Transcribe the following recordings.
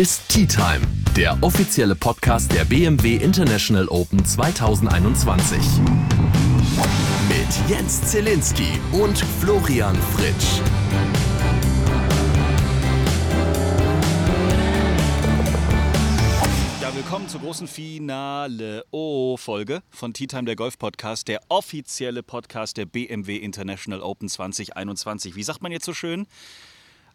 Ist Tea Time, der offizielle Podcast der BMW International Open 2021. Mit Jens Zielinski und Florian Fritsch. Willkommen zur großen Finale O-Folge von Tea Time, der Golf-Podcast, der offizielle Podcast der BMW International Open 2021. Wie sagt man jetzt so schön?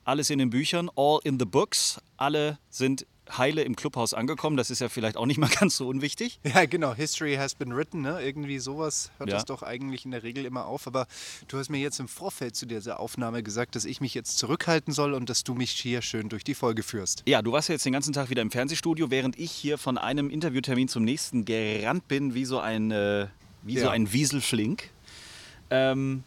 Alles in den Büchern, all in the books. Alle sind heile im Clubhaus angekommen. Das ist ja vielleicht auch nicht mal ganz so unwichtig. Ja, genau. History has been written. Ne? Irgendwie sowas hört Ja. das doch eigentlich in der Regel immer auf. Aber du hast mir jetzt im Vorfeld zu dieser Aufnahme gesagt, dass ich mich jetzt zurückhalten soll und dass du mich hier schön durch die Folge führst. Ja, du warst ja jetzt den ganzen Tag wieder im Fernsehstudio, während ich hier von einem Interviewtermin zum nächsten gerannt bin, wie so ein, äh, wie so Ja. ein Wieselflink. Ähm,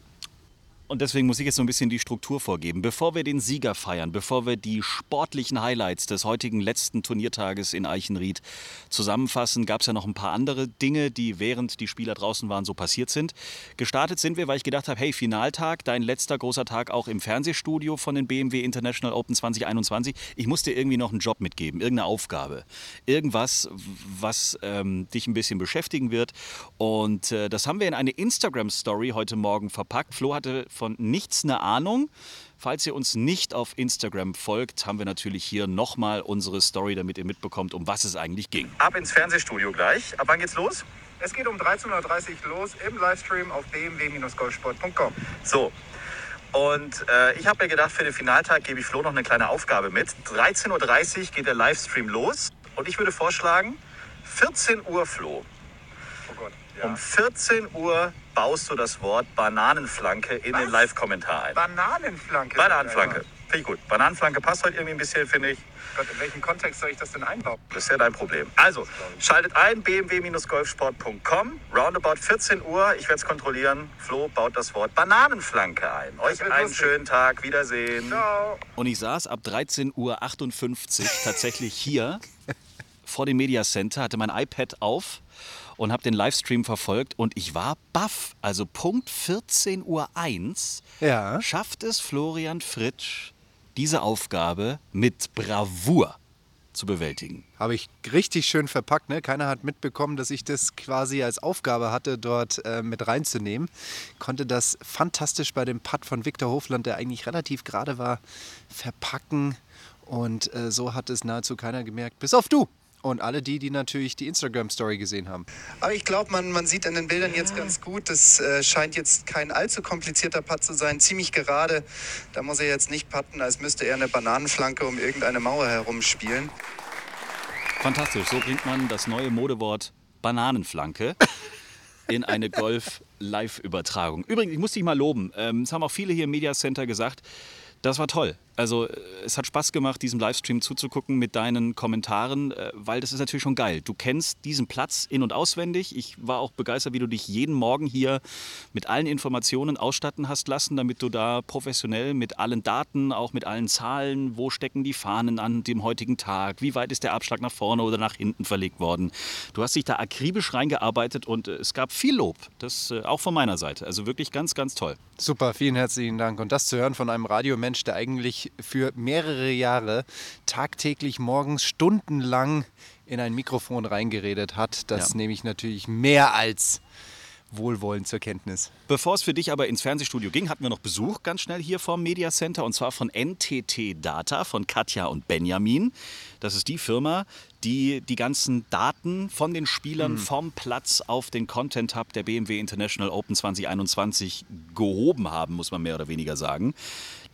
und deswegen muss ich jetzt so ein bisschen die Struktur vorgeben. Bevor wir den Sieger feiern, bevor wir die sportlichen Highlights des heutigen letzten Turniertages in Eichenried zusammenfassen, gab es ja noch ein paar andere Dinge, die während die Spieler draußen waren so passiert sind. Gestartet sind wir, weil ich gedacht habe, hey, Finaltag, dein letzter großer Tag auch im Fernsehstudio von den BMW International Open 2021. Ich muss dir irgendwie noch einen Job mitgeben, irgendeine Aufgabe. Irgendwas, was ähm, dich ein bisschen beschäftigen wird. Und äh, das haben wir in eine Instagram-Story heute Morgen verpackt. Flo hatte von nichts eine Ahnung. Falls ihr uns nicht auf Instagram folgt, haben wir natürlich hier nochmal unsere Story, damit ihr mitbekommt, um was es eigentlich ging. Ab ins Fernsehstudio gleich. Ab wann geht's los? Es geht um 13.30 Uhr los im Livestream auf bmw-golfsport.com. So. Und äh, ich habe mir gedacht, für den Finaltag gebe ich Flo noch eine kleine Aufgabe mit. 13.30 Uhr geht der Livestream los. Und ich würde vorschlagen, 14 Uhr, Flo. Gott. Um 14 Uhr baust du das Wort Bananenflanke in den Was? Live-Kommentar ein. Bananenflanke. Bananenflanke. Finde ich gut. Bananenflanke passt heute irgendwie ein bisschen, finde ich. Gott, in welchem Kontext soll ich das denn einbauen? Das ist ja dein Problem. Also, schaltet ein, bmw-golfsport.com, roundabout 14 Uhr. Ich werde es kontrollieren. Flo baut das Wort Bananenflanke ein. Euch einen lustig. schönen Tag. Wiedersehen. Ciao. Und ich saß ab 13.58 Uhr tatsächlich hier vor dem Media Center, hatte mein iPad auf und habe den Livestream verfolgt und ich war baff. Also Punkt 14.01 Uhr Ja. schafft es Florian Fritsch, diese Aufgabe mit Bravour zu bewältigen. Habe ich richtig schön verpackt. Ne? Keiner hat mitbekommen, dass ich das quasi als Aufgabe hatte, dort äh, mit reinzunehmen. Konnte das fantastisch bei dem Putt von Viktor Hofland, der eigentlich relativ gerade war, verpacken. Und äh, so hat es nahezu keiner gemerkt, bis auf du. Und alle die, die natürlich die Instagram-Story gesehen haben. Aber ich glaube, man, man sieht in den Bildern jetzt ganz gut, das äh, scheint jetzt kein allzu komplizierter Putt zu sein. Ziemlich gerade. Da muss er jetzt nicht putten, als müsste er eine Bananenflanke um irgendeine Mauer herum spielen. Fantastisch, so bringt man das neue Modewort Bananenflanke in eine Golf-Live-Übertragung. Übrigens, ich muss dich mal loben. Ähm, Es haben auch viele hier im Media Center gesagt, das war toll. Also äh, es hat Spaß gemacht, diesem Livestream zuzugucken mit deinen Kommentaren, äh, weil das ist natürlich schon geil. Du kennst diesen Platz in- und auswendig. Ich war auch begeistert, wie du dich jeden Morgen hier mit allen Informationen ausstatten hast lassen, damit du da professionell mit allen Daten, auch mit allen Zahlen, wo stecken die Fahnen an dem heutigen Tag, wie weit ist der Abschlag nach vorne oder nach hinten verlegt worden. Du hast dich da akribisch reingearbeitet und äh, es gab viel Lob. Das auch von meiner Seite. Also wirklich ganz, ganz toll. Super, vielen herzlichen Dank. Und das zu hören von einem Radiomensch, der eigentlich für mehrere Jahre tagtäglich morgens stundenlang in ein Mikrofon reingeredet hat, das Ja. nehme ich natürlich mehr als wohlwollend zur Kenntnis. Bevor es für dich aber ins Fernsehstudio ging, hatten wir noch Besuch ganz schnell hier vom Media Center und zwar von NTT Data von Katja und Benjamin. Das ist die Firma, die die ganzen Daten von den Spielern vom Platz auf den Content Hub der BMW International Open 2021 gehoben haben, muss man mehr oder weniger sagen.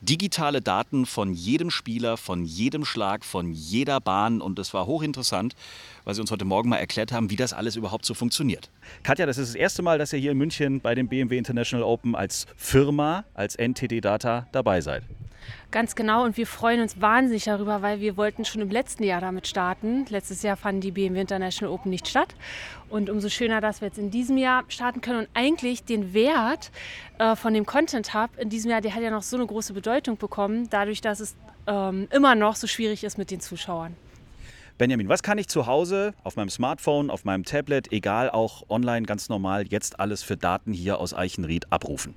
Digitale Daten von jedem Spieler, von jedem Schlag, von jeder Bahn und das war hochinteressant, weil sie uns heute Morgen mal erklärt haben, wie das alles überhaupt so funktioniert. Katja, das ist das erste Mal, dass ihr hier in München bei dem BMW International Open als Firma, als NTD Data dabei seid. Ganz genau und wir freuen uns wahnsinnig darüber, weil wir wollten schon im letzten Jahr damit starten. Letztes Jahr fanden die BMW International Open nicht statt und umso schöner, dass wir jetzt in diesem Jahr starten können und eigentlich den Wert äh, von dem Content Hub in diesem Jahr, der hat ja noch so eine große Bedeutung bekommen, dadurch, dass es ähm, immer noch so schwierig ist mit den Zuschauern. Benjamin, was kann ich zu Hause auf meinem Smartphone, auf meinem Tablet, egal auch online ganz normal, jetzt alles für Daten hier aus Eichenried abrufen?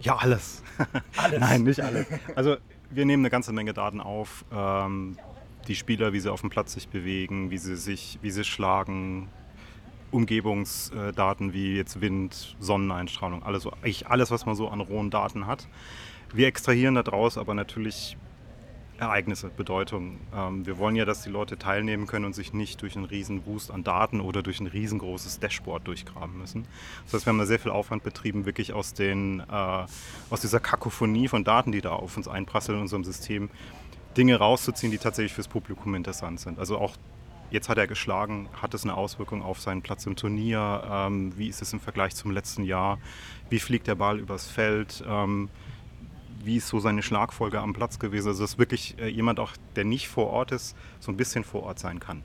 Ja, alles. alles. Nein, nicht alles. Also wir nehmen eine ganze Menge Daten auf. Ähm, die Spieler, wie sie auf dem Platz sich bewegen, wie sie sich, wie sie schlagen, Umgebungsdaten wie jetzt Wind, Sonneneinstrahlung, alles, eigentlich alles, was man so an rohen Daten hat. Wir extrahieren daraus aber natürlich Ereignisse, Bedeutung. Ähm, wir wollen ja, dass die Leute teilnehmen können und sich nicht durch einen riesen Wust an Daten oder durch ein riesengroßes Dashboard durchgraben müssen. Das heißt, wir haben da sehr viel Aufwand betrieben, wirklich aus, den, äh, aus dieser Kakophonie von Daten, die da auf uns einprasseln in unserem System, Dinge rauszuziehen, die tatsächlich fürs Publikum interessant sind. Also auch Jetzt hat er geschlagen, hat es eine Auswirkung auf seinen Platz im Turnier? Ähm, wie ist es im Vergleich zum letzten Jahr? Wie fliegt der Ball übers Feld? Ähm, wie ist so seine Schlagfolge am Platz gewesen? Also, dass wirklich äh, jemand auch, der nicht vor Ort ist, so ein bisschen vor Ort sein kann.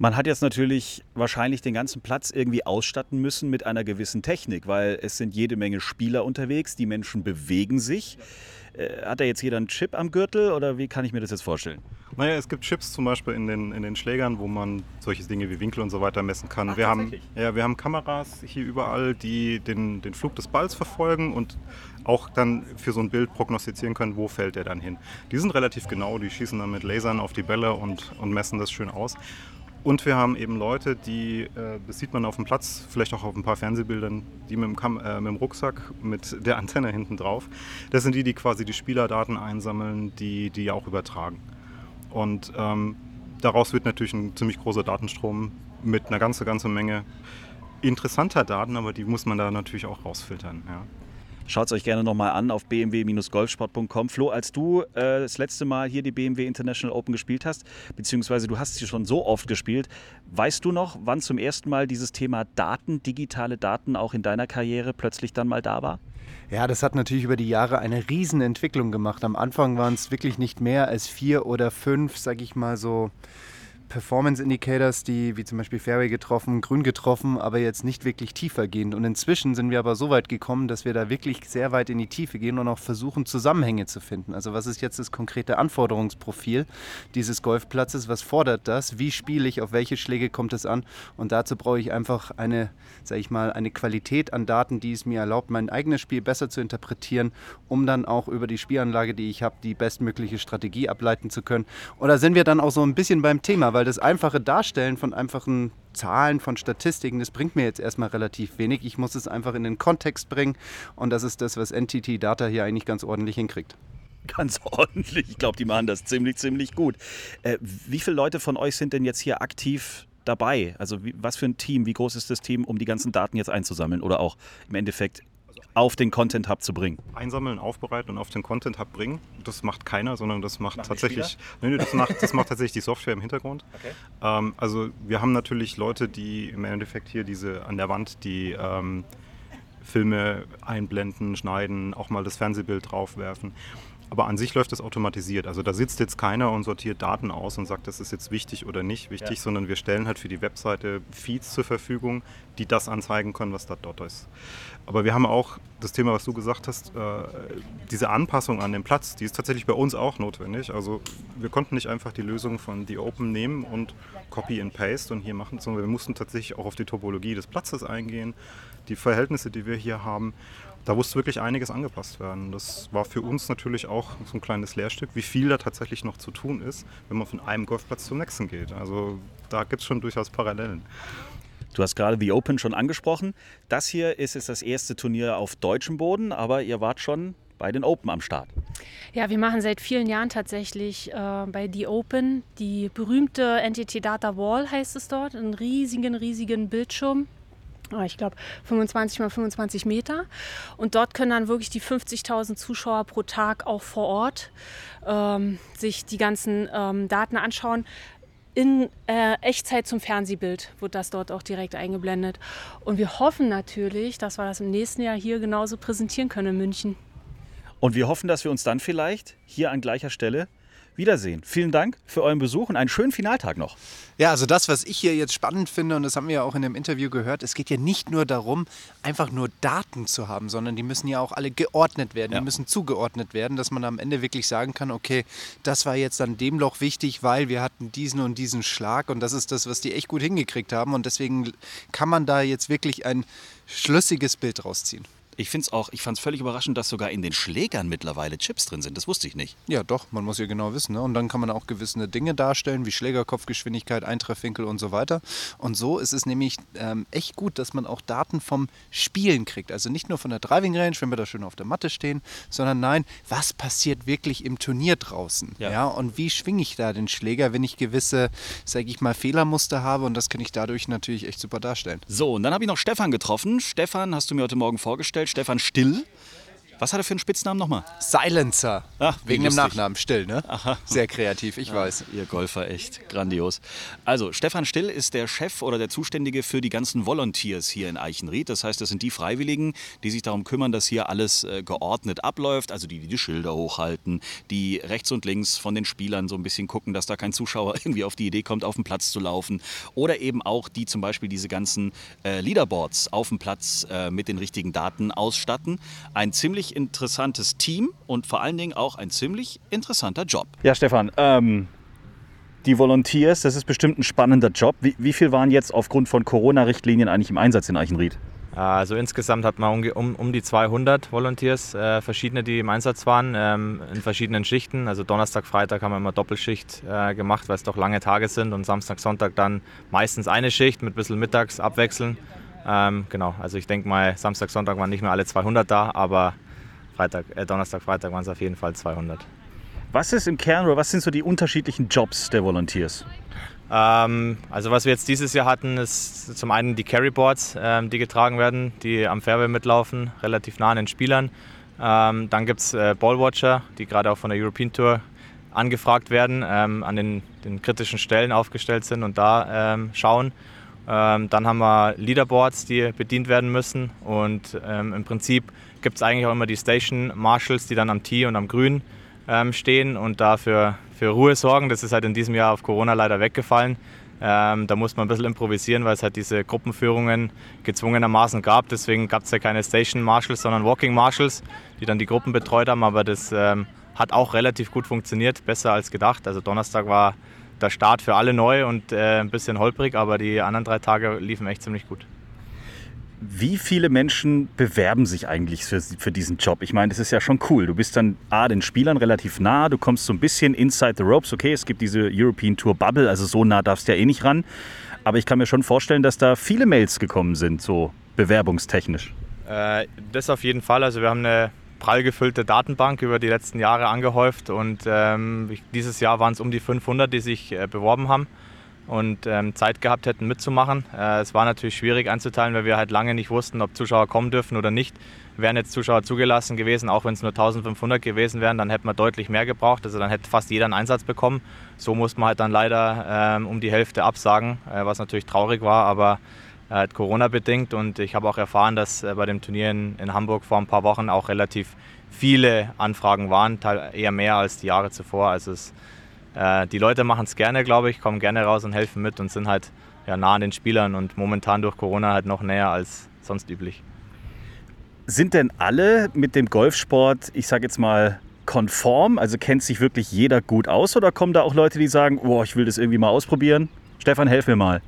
Man hat jetzt natürlich wahrscheinlich den ganzen Platz irgendwie ausstatten müssen mit einer gewissen Technik, weil es sind jede Menge Spieler unterwegs, die Menschen bewegen sich. Äh, hat da jetzt jeder einen Chip am Gürtel oder wie kann ich mir das jetzt vorstellen? Naja, es gibt Chips zum Beispiel in den, in den Schlägern, wo man solche Dinge wie Winkel und so weiter messen kann. Ach, wir, haben, ja, wir haben Kameras hier überall, die den, den Flug des Balls verfolgen und auch dann für so ein Bild prognostizieren können, wo fällt der dann hin. Die sind relativ genau, die schießen dann mit Lasern auf die Bälle und, und messen das schön aus. Und wir haben eben Leute, die, äh, das sieht man auf dem Platz, vielleicht auch auf ein paar Fernsehbildern, die mit dem, Kam äh, mit dem Rucksack mit der Antenne hinten drauf, das sind die, die quasi die Spielerdaten einsammeln, die die auch übertragen. Und ähm, daraus wird natürlich ein ziemlich großer Datenstrom mit einer ganzen, ganzen Menge interessanter Daten, aber die muss man da natürlich auch rausfiltern. Ja. Schaut es euch gerne nochmal an auf bmw-golfsport.com. Flo, als du äh, das letzte Mal hier die BMW International Open gespielt hast, beziehungsweise du hast sie schon so oft gespielt, weißt du noch, wann zum ersten Mal dieses Thema Daten, digitale Daten auch in deiner Karriere plötzlich dann mal da war? Ja, das hat natürlich über die Jahre eine Riesenentwicklung gemacht. Am Anfang waren es wirklich nicht mehr als vier oder fünf, sag ich mal so Performance Indicators, die wie zum Beispiel Fairway getroffen, Grün getroffen, aber jetzt nicht wirklich tiefer gehen. Und inzwischen sind wir aber so weit gekommen, dass wir da wirklich sehr weit in die Tiefe gehen und auch versuchen, Zusammenhänge zu finden. Also was ist jetzt das konkrete Anforderungsprofil dieses Golfplatzes? Was fordert das? Wie spiele ich? Auf welche Schläge kommt es an? Und dazu brauche ich einfach eine, sage ich mal, eine Qualität an Daten, die es mir erlaubt, mein eigenes Spiel besser zu interpretieren, um dann auch über die Spielanlage, die ich habe, die bestmögliche Strategie ableiten zu können. Oder sind wir dann auch so ein bisschen beim Thema, weil das einfache Darstellen von einfachen Zahlen, von Statistiken, das bringt mir jetzt erstmal relativ wenig. Ich muss es einfach in den Kontext bringen und das ist das, was NTT Data hier eigentlich ganz ordentlich hinkriegt ganz ordentlich. Ich glaube, die machen das ziemlich, ziemlich gut. Äh, wie viele Leute von euch sind denn jetzt hier aktiv dabei? Also wie, was für ein Team? Wie groß ist das Team, um die ganzen Daten jetzt einzusammeln oder auch im Endeffekt auf den Content Hub zu bringen? Einsammeln, aufbereiten und auf den Content Hub bringen. Das macht keiner, sondern das macht Machen tatsächlich. Nee, nee, das, macht, das macht tatsächlich die Software im Hintergrund. Okay. Ähm, also wir haben natürlich Leute, die im Endeffekt hier diese an der Wand die ähm, Filme einblenden, schneiden, auch mal das Fernsehbild draufwerfen. Aber an sich läuft das automatisiert. Also da sitzt jetzt keiner und sortiert Daten aus und sagt, das ist jetzt wichtig oder nicht wichtig, ja. sondern wir stellen halt für die Webseite Feeds zur Verfügung, die das anzeigen können, was da dort ist. Aber wir haben auch das Thema, was du gesagt hast, äh, diese Anpassung an den Platz, die ist tatsächlich bei uns auch notwendig. Also wir konnten nicht einfach die Lösung von The Open nehmen und Copy and Paste und hier machen, sondern wir mussten tatsächlich auch auf die Topologie des Platzes eingehen, die Verhältnisse, die wir hier haben da musste wirklich einiges angepasst werden. Das war für uns natürlich auch so ein kleines Lehrstück, wie viel da tatsächlich noch zu tun ist, wenn man von einem Golfplatz zum nächsten geht. Also da gibt es schon durchaus Parallelen. Du hast gerade The Open schon angesprochen. Das hier ist jetzt das erste Turnier auf deutschem Boden, aber ihr wart schon bei den Open am Start. Ja, wir machen seit vielen Jahren tatsächlich äh, bei The Open die berühmte NTT Data Wall heißt es dort, einen riesigen, riesigen Bildschirm ich glaube 25 mal 25 Meter. Und dort können dann wirklich die 50.000 Zuschauer pro Tag auch vor Ort ähm, sich die ganzen ähm, Daten anschauen. In äh, Echtzeit zum Fernsehbild wird das dort auch direkt eingeblendet. Und wir hoffen natürlich, dass wir das im nächsten Jahr hier genauso präsentieren können in München. Und wir hoffen, dass wir uns dann vielleicht hier an gleicher Stelle wiedersehen. Vielen Dank für euren Besuch und einen schönen Finaltag noch. Ja, also das, was ich hier jetzt spannend finde, und das haben wir ja auch in dem Interview gehört, es geht ja nicht nur darum, einfach nur Daten zu haben, sondern die müssen ja auch alle geordnet werden, ja. die müssen zugeordnet werden, dass man am Ende wirklich sagen kann, okay, das war jetzt an dem Loch wichtig, weil wir hatten diesen und diesen Schlag und das ist das, was die echt gut hingekriegt haben und deswegen kann man da jetzt wirklich ein schlüssiges Bild rausziehen Ich finde es auch, ich fand es völlig überraschend, dass sogar in den Schlägern mittlerweile Chips drin sind. Das wusste ich nicht. Ja, doch, man muss ja genau wissen. Ne? Und dann kann man auch gewisse Dinge darstellen, wie Schlägerkopfgeschwindigkeit, Eintreffwinkel und so weiter. Und so ist es nämlich ähm, echt gut, dass man auch Daten vom Spielen kriegt. Also nicht nur von der Driving Range, wenn wir da schön auf der Matte stehen, sondern nein, was passiert wirklich im Turnier draußen? Ja. ja und wie schwinge ich da den Schläger, wenn ich gewisse, sage ich mal, Fehlermuster habe? Und das kann ich dadurch natürlich echt super darstellen. So, und dann habe ich noch Stefan getroffen. Stefan hast du mir heute Morgen vorgestellt. Stefan Still. Was hat er für einen Spitznamen nochmal? Silencer. Ach, Wegen dem lustig. Nachnamen, still, ne? Sehr kreativ, ich weiß. Ihr Golfer, echt grandios. Also, Stefan Still ist der Chef oder der Zuständige für die ganzen Volunteers hier in Eichenried. Das heißt, das sind die Freiwilligen, die sich darum kümmern, dass hier alles äh, geordnet abläuft. Also die, die die Schilder hochhalten, die rechts und links von den Spielern so ein bisschen gucken, dass da kein Zuschauer irgendwie auf die Idee kommt, auf den Platz zu laufen. Oder eben auch die zum Beispiel diese ganzen äh, Leaderboards auf dem Platz äh, mit den richtigen Daten ausstatten. Ein ziemlich interessantes Team und vor allen Dingen auch ein ziemlich interessanter Job. Ja, Stefan, ähm, die Volunteers, das ist bestimmt ein spannender Job. Wie, wie viel waren jetzt aufgrund von Corona-Richtlinien eigentlich im Einsatz in Eichenried? Also insgesamt hat man um, um die 200 Volunteers, äh, verschiedene, die im Einsatz waren, ähm, in verschiedenen Schichten. Also Donnerstag, Freitag haben wir immer Doppelschicht äh, gemacht, weil es doch lange Tage sind und Samstag, Sonntag dann meistens eine Schicht mit ein bisschen mittags abwechseln. Ähm, genau, also ich denke mal, Samstag, Sonntag waren nicht mehr alle 200 da, aber Freitag, äh, Donnerstag, Freitag waren es auf jeden Fall 200. Was ist im Kern oder was sind so die unterschiedlichen Jobs der Volunteers? Ähm, also was wir jetzt dieses Jahr hatten, ist zum einen die Carryboards, ähm, die getragen werden, die am Fairway mitlaufen, relativ nah an den Spielern. Ähm, dann gibt es äh, Ballwatcher, die gerade auch von der European Tour angefragt werden, ähm, an den, den kritischen Stellen aufgestellt sind und da ähm, schauen. Ähm, dann haben wir Leaderboards, die bedient werden müssen und ähm, im Prinzip gibt es eigentlich auch immer die Station Marshals, die dann am Tee und am Grün ähm, stehen und dafür für Ruhe sorgen. Das ist halt in diesem Jahr auf Corona leider weggefallen. Ähm, da muss man ein bisschen improvisieren, weil es halt diese Gruppenführungen gezwungenermaßen gab. Deswegen gab es ja keine Station Marshals, sondern Walking Marshals, die dann die Gruppen betreut haben. Aber das ähm, hat auch relativ gut funktioniert, besser als gedacht. Also Donnerstag war der Start für alle neu und äh, ein bisschen holprig, aber die anderen drei Tage liefen echt ziemlich gut. Wie viele Menschen bewerben sich eigentlich für, für diesen Job? Ich meine, das ist ja schon cool. Du bist dann A, den Spielern relativ nah, du kommst so ein bisschen inside the ropes. Okay, es gibt diese European Tour Bubble, also so nah darfst du ja eh nicht ran. Aber ich kann mir schon vorstellen, dass da viele Mails gekommen sind, so bewerbungstechnisch. Äh, das auf jeden Fall. Also wir haben eine prall gefüllte Datenbank über die letzten Jahre angehäuft und ähm, dieses Jahr waren es um die 500, die sich äh, beworben haben und ähm, Zeit gehabt hätten mitzumachen. Äh, es war natürlich schwierig einzuteilen, weil wir halt lange nicht wussten, ob Zuschauer kommen dürfen oder nicht. Wären jetzt Zuschauer zugelassen gewesen, auch wenn es nur 1500 gewesen wären, dann hätte man deutlich mehr gebraucht. Also dann hätte fast jeder einen Einsatz bekommen. So musste man halt dann leider ähm, um die Hälfte absagen, äh, was natürlich traurig war, aber halt Corona bedingt und ich habe auch erfahren, dass äh, bei dem Turnier in, Hamburg vor ein paar Wochen auch relativ viele Anfragen waren, eher mehr als die Jahre zuvor. Also es, äh, die Leute machen es gerne, glaube ich, kommen gerne raus und helfen mit und sind halt ja, nah an den Spielern und momentan durch Corona halt noch näher als sonst üblich. Sind denn alle mit dem Golfsport, ich sage jetzt mal, konform? Also kennt sich wirklich jeder gut aus oder kommen da auch Leute, die sagen, oh, ich will das irgendwie mal ausprobieren? Stefan, helf mir mal.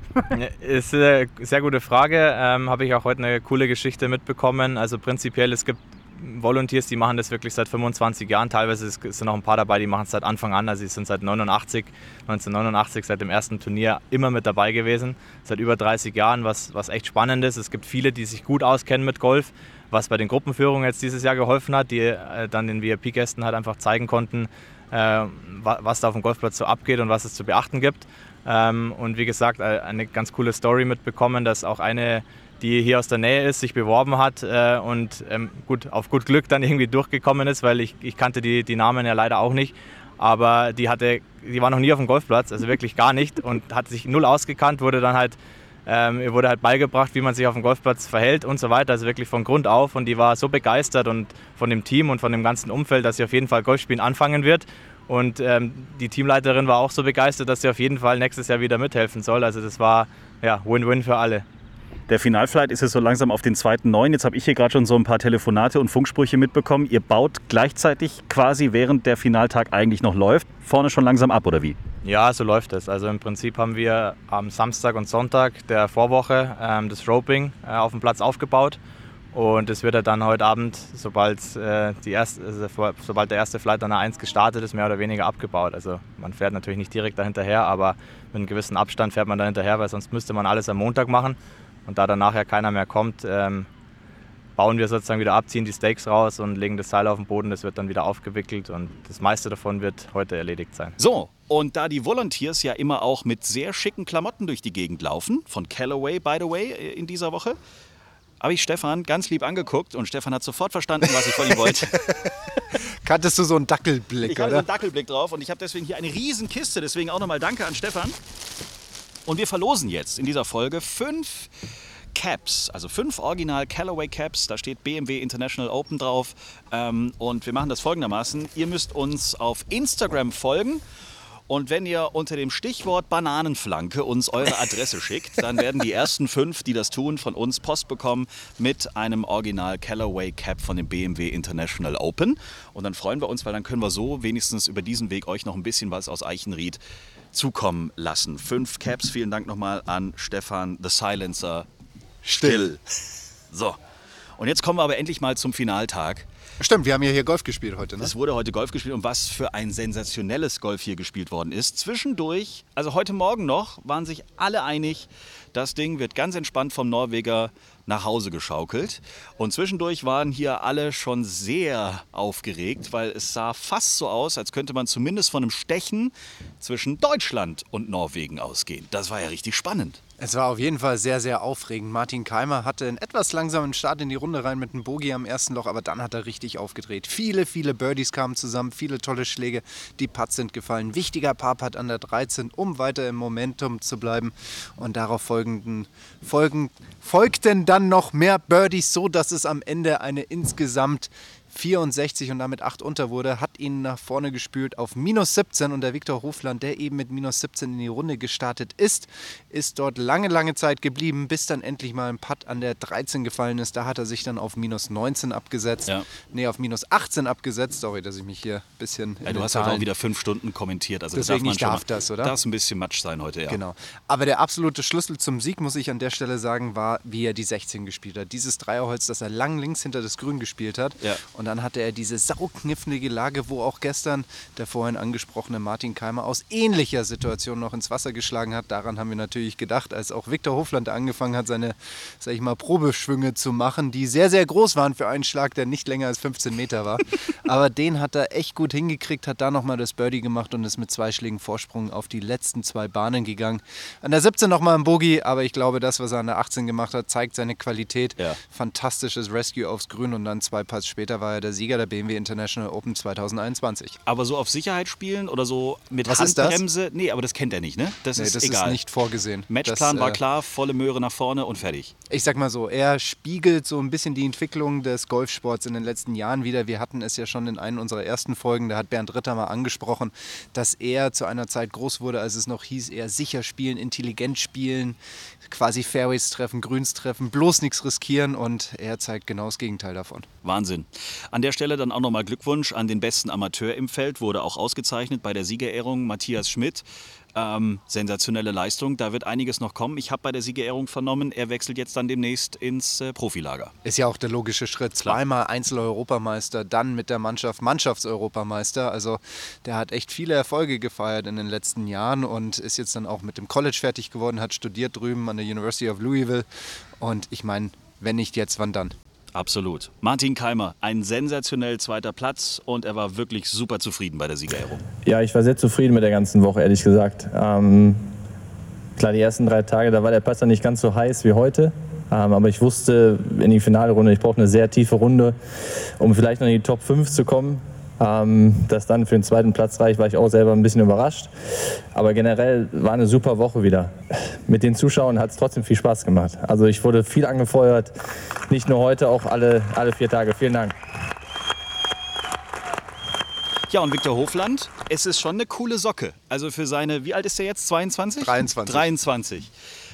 Ist eine sehr gute Frage. Ähm, Habe ich auch heute eine coole Geschichte mitbekommen. Also prinzipiell, es gibt Volunteers, die machen das wirklich seit 25 Jahren. Teilweise sind noch ein paar dabei, die machen es seit Anfang an. Also sie sind seit 89, 1989, seit dem ersten Turnier immer mit dabei gewesen. Seit über 30 Jahren, was, was echt spannend ist. Es gibt viele, die sich gut auskennen mit Golf, was bei den Gruppenführungen jetzt dieses Jahr geholfen hat, die äh, dann den VIP-Gästen halt einfach zeigen konnten, was da auf dem Golfplatz so abgeht und was es zu beachten gibt. Ähm, und wie gesagt, eine ganz coole Story mitbekommen, dass auch eine, die hier aus der Nähe ist, sich beworben hat äh, und ähm, gut, auf gut Glück dann irgendwie durchgekommen ist, weil ich, ich kannte die, die Namen ja leider auch nicht. Aber die hatte, die war noch nie auf dem Golfplatz, also wirklich gar nicht und hat sich null ausgekannt, wurde dann halt ähm, ihr wurde halt beigebracht, wie man sich auf dem Golfplatz verhält und so weiter, also wirklich von Grund auf. Und die war so begeistert und von dem Team und von dem ganzen Umfeld, dass sie auf jeden Fall Golfspielen anfangen wird. Und ähm, die Teamleiterin war auch so begeistert, dass sie auf jeden Fall nächstes Jahr wieder mithelfen soll. Also das war ja Win-Win für alle. Der Finalflight ist jetzt so langsam auf den zweiten Neun. Jetzt habe ich hier gerade schon so ein paar Telefonate und Funksprüche mitbekommen. Ihr baut gleichzeitig quasi, während der Finaltag eigentlich noch läuft, vorne schon langsam ab, oder wie? Ja, so läuft es. Also im Prinzip haben wir am Samstag und Sonntag der Vorwoche ähm, das Roping äh, auf dem Platz aufgebaut Und es wird dann heute Abend, sobald, äh, die erste, also sobald der erste Flight an der 1 gestartet ist, mehr oder weniger abgebaut. Also man fährt natürlich nicht direkt dahinterher, aber mit einem gewissen Abstand fährt man da hinterher, weil sonst müsste man alles am Montag machen. Und da dann nachher keiner mehr kommt, ähm, bauen wir sozusagen wieder ab, ziehen die Steaks raus und legen das Seil auf den Boden. Das wird dann wieder aufgewickelt und das meiste davon wird heute erledigt sein. So, und da die Volunteers ja immer auch mit sehr schicken Klamotten durch die Gegend laufen, von Callaway, by the way, in dieser Woche, habe ich Stefan ganz lieb angeguckt und Stefan hat sofort verstanden, was ich von ihm wollte. Kanntest du so einen Dackelblick, Ich hatte so oder? einen Dackelblick drauf und ich habe deswegen hier eine riesen Kiste. Deswegen auch nochmal Danke an Stefan. Und wir verlosen jetzt in dieser Folge fünf Caps, also fünf Original Callaway Caps. Da steht BMW International Open drauf. Ähm, und wir machen das folgendermaßen. Ihr müsst uns auf Instagram folgen. Und wenn ihr unter dem Stichwort Bananenflanke uns eure Adresse schickt, dann werden die ersten fünf, die das tun, von uns Post bekommen mit einem Original Callaway Cap von dem BMW International Open. Und dann freuen wir uns, weil dann können wir so wenigstens über diesen Weg euch noch ein bisschen was aus Eichenried zukommen lassen. Fünf Caps, vielen Dank nochmal an Stefan The Silencer. Still. So. Und jetzt kommen wir aber endlich mal zum Finaltag. Stimmt, wir haben ja hier Golf gespielt heute, ne? Es wurde heute Golf gespielt und was für ein sensationelles Golf hier gespielt worden ist. Zwischendurch, also heute Morgen noch, waren sich alle einig, das Ding wird ganz entspannt vom Norweger nach Hause geschaukelt. Und zwischendurch waren hier alle schon sehr aufgeregt, weil es sah fast so aus, als könnte man zumindest von einem Stechen zwischen Deutschland und Norwegen ausgehen. Das war ja richtig spannend. Es war auf jeden Fall sehr, sehr aufregend. Martin Keimer hatte einen etwas langsamen Start in die Runde rein mit einem Bogie am ersten Loch, aber dann hat er richtig aufgedreht. Viele, viele Birdies kamen zusammen, viele tolle Schläge. Die Putts sind gefallen. Wichtiger Par-Putt an der 13, um weiter im Momentum zu bleiben. Und darauf folgenden, folgen, folgten dann noch mehr Birdies, so dass es am Ende eine insgesamt 64 und damit 8 unter wurde, hat ihn nach vorne gespült auf minus 17 und der Viktor Hofland, der eben mit minus 17 in die Runde gestartet ist, ist dort lange, lange Zeit geblieben, bis dann endlich mal ein Putt an der 13 gefallen ist. Da hat er sich dann auf minus 19 abgesetzt. Ja. Nee, auf minus 18 abgesetzt. Sorry, dass ich mich hier ein bisschen. Ja, du hast halt auch Zahlen- wieder fünf Stunden kommentiert. Also Deswegen, man ich darf mal, das, oder? Darf ein bisschen Matsch sein heute, ja. Genau. Aber der absolute Schlüssel zum Sieg, muss ich an der Stelle sagen, war, wie er die 16 gespielt hat. Dieses Dreierholz, das er lang links hinter das Grün gespielt hat. Ja. Und dann hatte er diese sauknifflige Lage, wo auch gestern der vorhin angesprochene Martin Keimer aus ähnlicher Situation noch ins Wasser geschlagen hat. Daran haben wir natürlich gedacht, als auch Viktor Hofland angefangen hat, seine, sag ich mal, Probeschwünge zu machen, die sehr, sehr groß waren für einen Schlag, der nicht länger als 15 Meter war. Aber den hat er echt gut hingekriegt, hat da nochmal das Birdie gemacht und ist mit zwei Schlägen Vorsprung auf die letzten zwei Bahnen gegangen. An der 17 nochmal ein Bogey, aber ich glaube, das, was er an der 18 gemacht hat, zeigt seine Qualität. Ja. Fantastisches Rescue aufs Grün und dann zwei Putts später war er der Sieger der BMW International Open 2021. Aber so auf Sicherheit spielen oder so mit Was ist das? Handbremse? Nee, aber das kennt er nicht, ne? Das Nee, ist das egal. ist nicht vorgesehen. Matchplan das, war äh, klar, volle Möhre nach vorne und fertig. Ich sag mal so, er spiegelt so ein bisschen die Entwicklung des Golfsports in den letzten Jahren wieder. Wir hatten es ja schon in einer unserer ersten Folgen, da hat Bernd Ritter mal angesprochen, dass er zu einer Zeit groß wurde, als es noch hieß, eher sicher spielen, intelligent spielen, quasi Fairways treffen, Grüns treffen, bloß nichts riskieren und er zeigt genau das Gegenteil davon. Wahnsinn. An der Stelle dann auch nochmal Glückwunsch an den besten Amateur im Feld, wurde auch ausgezeichnet bei der Siegerehrung Matthias Schmidt. Ähm, sensationelle Leistung, da wird einiges noch kommen. Ich habe bei der Siegerehrung vernommen, er wechselt jetzt dann demnächst ins äh, Profilager. Ist ja auch der logische Schritt. Zweimal Einzel-Europameister, dann mit der Mannschaft Mannschaftseuropameister. Also der hat echt viele Erfolge gefeiert in den letzten Jahren und ist jetzt dann auch mit dem College fertig geworden, hat studiert drüben an der University of Louisville. Und ich meine, wenn nicht jetzt, wann dann? Absolut. Martin Keimer, ein sensationell zweiter Platz und er war wirklich super zufrieden bei der Siegerehrung. Ja, ich war sehr zufrieden mit der ganzen Woche, ehrlich gesagt. Ähm, klar, die ersten drei Tage, da war der Platz dann nicht ganz so heiß wie heute. Ähm, aber ich wusste in die Finalrunde, ich brauche eine sehr tiefe Runde, um vielleicht noch in die Top 5 zu kommen. Ähm, dass dann für den zweiten Platz reicht, war ich auch selber ein bisschen überrascht. Aber generell war eine super Woche wieder. Mit den Zuschauern hat es trotzdem viel Spaß gemacht. Also ich wurde viel angefeuert, nicht nur heute, auch alle, alle vier Tage. Vielen Dank. Ja, und Viktor Hofland, es ist schon eine coole Socke. Also für seine, wie alt ist er jetzt? 22? 23. 23.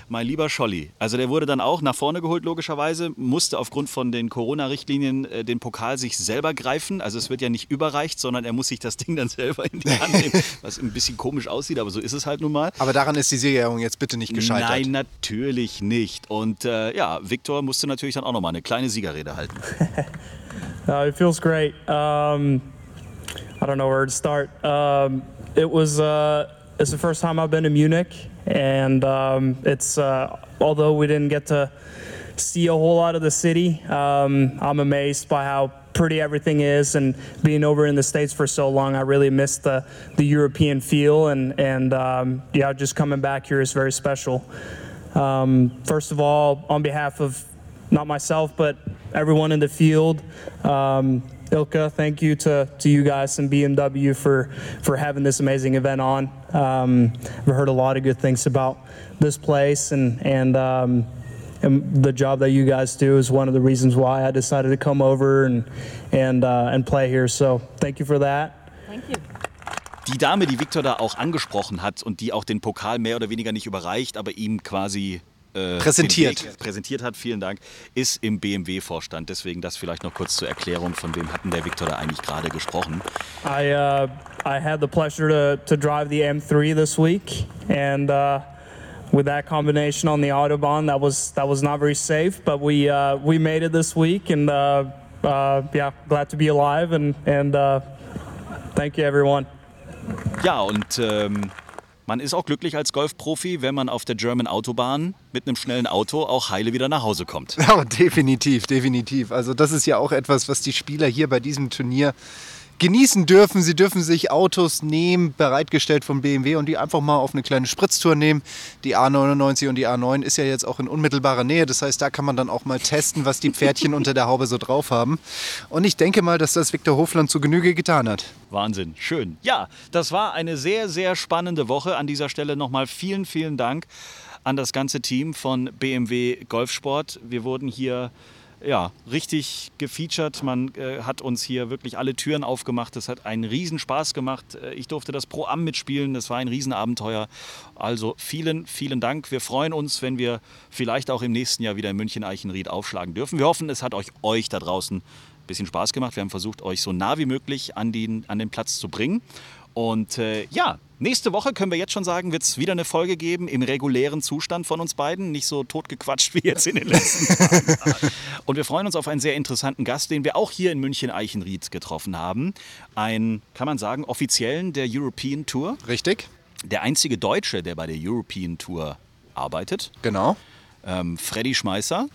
Mein lieber Scholli. Also der wurde dann auch nach vorne geholt, logischerweise, musste aufgrund von den Corona-Richtlinien äh, den Pokal sich selber greifen. Also es wird ja nicht überreicht, sondern er muss sich das Ding dann selber in die Hand nehmen, was ein bisschen komisch aussieht, aber so ist es halt nun mal. Aber daran ist die Siegerehrung jetzt bitte nicht gescheitert. Nein, natürlich nicht. Und äh, ja, Viktor musste natürlich dann auch nochmal eine kleine Siegerrede halten. Uh, it feels great. Um, I don't know where to start. Um, it was uh, it's the first time I've been to Munich, and um, it's uh, although we didn't get to see a whole lot of the city, um, I'm amazed by how pretty everything is. And being over in the states for so long, I really missed the the European feel, and and um, yeah, just coming back here is very special. Um, first of all, on behalf of not myself, but everyone in the field. Um, Ilka, thank you to, to you guys and BMW for, for having this amazing event on. Um, I've heard a lot of good things about this place, and, and, um, and the job that you guys do is one of the reasons why I decided to come over and, and, uh, and play here. So thank you for that. Thank you. Die Dame, die Viktor da auch angesprochen hat und die auch den Pokal mehr oder weniger nicht überreicht, aber ihm quasi äh, Präsentiert. präsentiert hat, vielen Dank, ist im BMW-Vorstand. Deswegen das vielleicht noch kurz zur Erklärung, von wem hatten der Viktor da eigentlich gerade gesprochen. I uh, I had the pleasure to, to drive the M3 this week, and uh, with that combination on the autobahn, that was that was not very safe. But we uh, we made it this week, and uh, uh, yeah, glad to be alive, and and uh, thank you everyone. Ja, und ähm, man ist auch glücklich als Golfprofi, wenn man auf der German Autobahn mit einem schnellen Auto auch heile wieder nach Hause kommt. Ja, definitiv, definitiv. Also das ist ja auch etwas, was die Spieler hier bei diesem Turnier genießen dürfen. Sie dürfen sich Autos nehmen, bereitgestellt von BMW und die einfach mal auf eine kleine Spritztour nehmen. Die A99 und die A9 ist ja jetzt auch in unmittelbarer Nähe. Das heißt, da kann man dann auch mal testen, was die Pferdchen unter der Haube so drauf haben. Und ich denke mal, dass das Viktor Hofland zu Genüge getan hat. Wahnsinn, schön. Ja, das war eine sehr, sehr spannende Woche. An dieser Stelle nochmal vielen, vielen Dank an das ganze Team von BMW Golfsport. Wir wurden hier ja, richtig gefeatured. Man äh, hat uns hier wirklich alle Türen aufgemacht. Es hat einen riesen Spaß gemacht. Äh, Ich durfte das Pro Am mitspielen. Das war ein Riesenabenteuer. Also vielen, vielen Dank. Wir freuen uns, wenn wir vielleicht auch im nächsten Jahr wieder in München-Eichenried aufschlagen dürfen. Wir hoffen, es hat euch, euch da draußen ein bisschen Spaß gemacht. Wir haben versucht, euch so nah wie möglich an den, an den Platz zu bringen. Und äh, ja, nächste Woche können wir jetzt schon sagen, wird es wieder eine Folge geben im regulären Zustand von uns beiden. Nicht so totgequatscht wie jetzt in den letzten Tagen. Und wir freuen uns auf einen sehr interessanten Gast, den wir auch hier in München-Eichenried getroffen haben. Einen, kann man sagen, offiziellen der European Tour. Richtig? Der einzige Deutsche, der bei der European Tour arbeitet. Genau. Ähm, Freddy Schmeißer.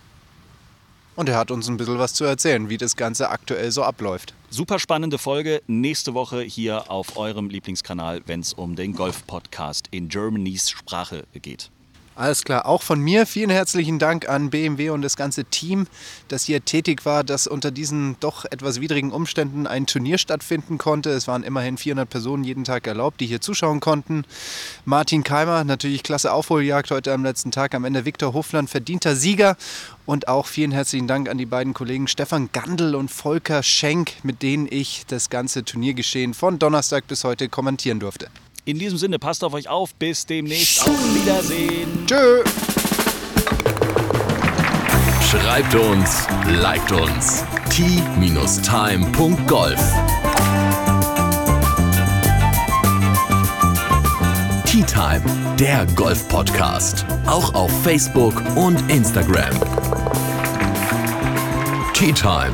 Und er hat uns ein bisschen was zu erzählen, wie das Ganze aktuell so abläuft. Super spannende Folge nächste Woche hier auf eurem Lieblingskanal, wenn es um den Golf-Podcast in Germanys Sprache geht. Alles klar, auch von mir vielen herzlichen Dank an BMW und das ganze Team, das hier tätig war, dass unter diesen doch etwas widrigen Umständen ein Turnier stattfinden konnte. Es waren immerhin 400 Personen jeden Tag erlaubt, die hier zuschauen konnten. Martin Keimer, natürlich klasse Aufholjagd heute am letzten Tag. Am Ende Viktor Hofland, verdienter Sieger. Und auch vielen herzlichen Dank an die beiden Kollegen Stefan Gandl und Volker Schenk, mit denen ich das ganze Turniergeschehen von Donnerstag bis heute kommentieren durfte. In diesem Sinne, passt auf euch auf. Bis demnächst. Auf Wiedersehen. Tschö. Schreibt uns, liked uns. t-time.golf Tea Time, der Golf-Podcast. Auch auf Facebook und Instagram. Tea Time.